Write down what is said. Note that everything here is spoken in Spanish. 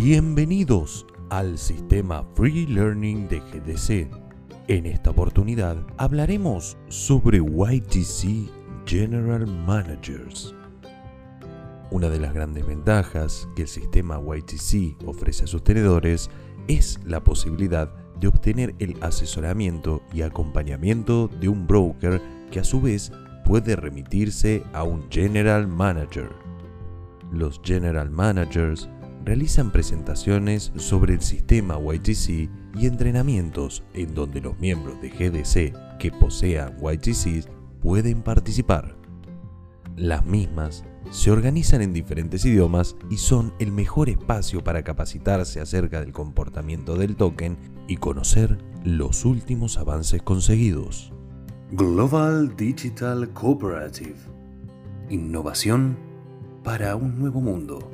Bienvenidos al sistema Free Learning de GDC. En esta oportunidad hablaremos sobre YTC General Managers. Una de las grandes ventajas que el sistema YTC ofrece a sus tenedores es la posibilidad de obtener el asesoramiento y acompañamiento de un broker que a su vez puede remitirse a un General Manager. Los General Managers realizan presentaciones sobre el sistema YTC y entrenamientos en donde los miembros de GDC que posean YTC pueden participar. Las mismas se organizan en diferentes idiomas y son el mejor espacio para capacitarse acerca del comportamiento del token y conocer los últimos avances conseguidos. Global Digital Cooperative. Innovación para un nuevo mundo.